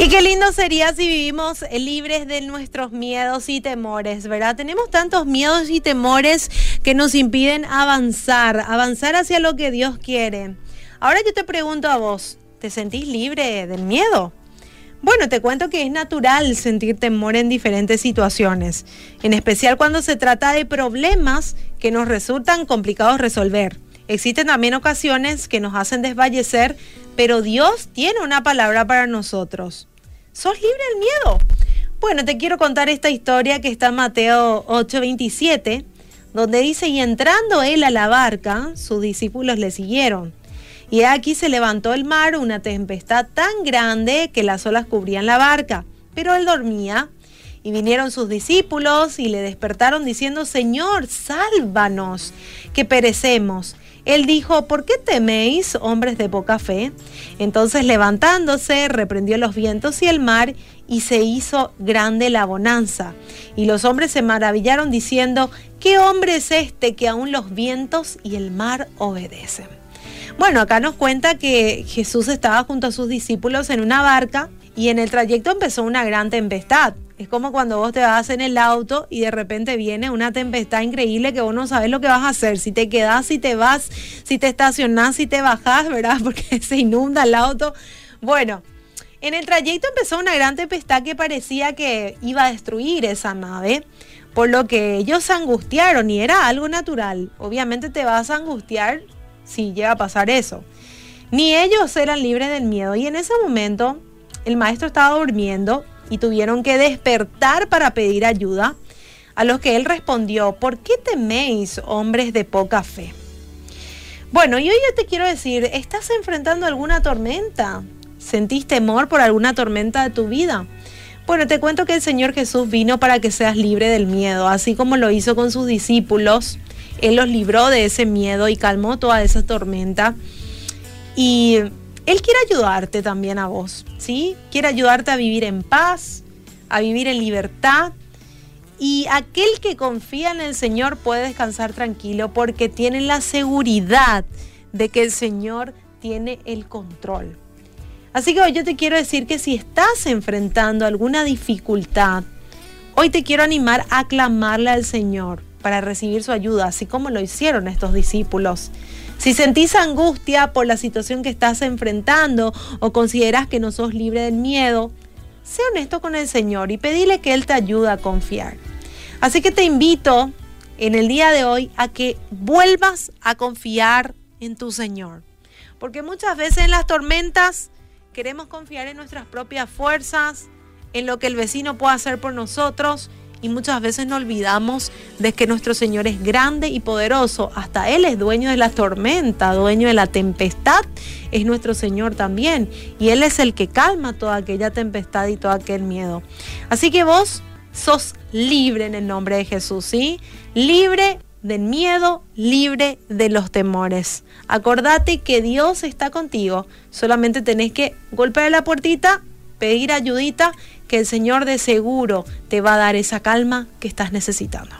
Y qué lindo sería si vivimos libres de nuestros miedos y temores, ¿verdad? Tenemos tantos miedos y temores que nos impiden avanzar, avanzar hacia lo que Dios quiere. Ahora yo te pregunto a vos, ¿te sentís libre del miedo? Bueno, te cuento que es natural sentir temor en diferentes situaciones, en especial cuando se trata de problemas que nos resultan complicados resolver. Existen también ocasiones que nos hacen desfallecer, pero Dios tiene una palabra para nosotros. ¿Sos libre del miedo? Bueno, te quiero contar esta historia que está en Mateo 8:27, donde dice, y entrando él a la barca, sus discípulos le siguieron. Y aquí se levantó el mar, una tempestad tan grande que las olas cubrían la barca, pero él dormía. Y vinieron sus discípulos y le despertaron diciendo, Señor, sálvanos, que perecemos. Él dijo, ¿por qué teméis, hombres de poca fe? Entonces levantándose, reprendió los vientos y el mar, y se hizo grande la bonanza. Y los hombres se maravillaron diciendo, ¿qué hombre es este que aún los vientos y el mar obedecen? Bueno, acá nos cuenta que Jesús estaba junto a sus discípulos en una barca y en el trayecto empezó una gran tempestad. Es como cuando vos te vas en el auto y de repente viene una tempestad increíble que vos no sabes lo que vas a hacer. Si te quedás, si te vas, si te estacionás, si te bajás, ¿verdad? Porque se inunda el auto. Bueno, en el trayecto empezó una gran tempestad que parecía que iba a destruir esa nave, por lo que ellos se angustiaron y era algo natural. Obviamente te vas a angustiar si llega a pasar eso. Ni ellos eran libres del miedo y en ese momento el maestro estaba durmiendo y tuvieron que despertar para pedir ayuda, a los que él respondió, ¿por qué teméis, hombres de poca fe? Bueno, y hoy yo te quiero decir, ¿estás enfrentando alguna tormenta? ¿Sentís temor por alguna tormenta de tu vida? Bueno, te cuento que el Señor Jesús vino para que seas libre del miedo, así como lo hizo con sus discípulos. Él los libró de ese miedo y calmó toda esa tormenta. Y él quiere ayudarte también a vos, ¿sí? Quiere ayudarte a vivir en paz, a vivir en libertad. Y aquel que confía en el Señor puede descansar tranquilo porque tiene la seguridad de que el Señor tiene el control. Así que hoy yo te quiero decir que si estás enfrentando alguna dificultad, hoy te quiero animar a clamarle al Señor para recibir su ayuda, así como lo hicieron estos discípulos. Si sentís angustia por la situación que estás enfrentando o consideras que no sos libre del miedo, sé honesto con el Señor y pedile que Él te ayude a confiar. Así que te invito en el día de hoy a que vuelvas a confiar en tu Señor. Porque muchas veces en las tormentas queremos confiar en nuestras propias fuerzas, en lo que el vecino puede hacer por nosotros y muchas veces nos olvidamos de que nuestro Señor es grande y poderoso. Hasta Él es dueño de la tormenta, dueño de la tempestad. Es nuestro Señor también. Y Él es el que calma toda aquella tempestad y todo aquel miedo. Así que vos sos libre en el nombre de Jesús, ¿sí? Libre del miedo, libre de los temores. Acordate que Dios está contigo. Solamente tenés que golpear la puertita, pedir ayudita que el Señor de seguro te va a dar esa calma que estás necesitando.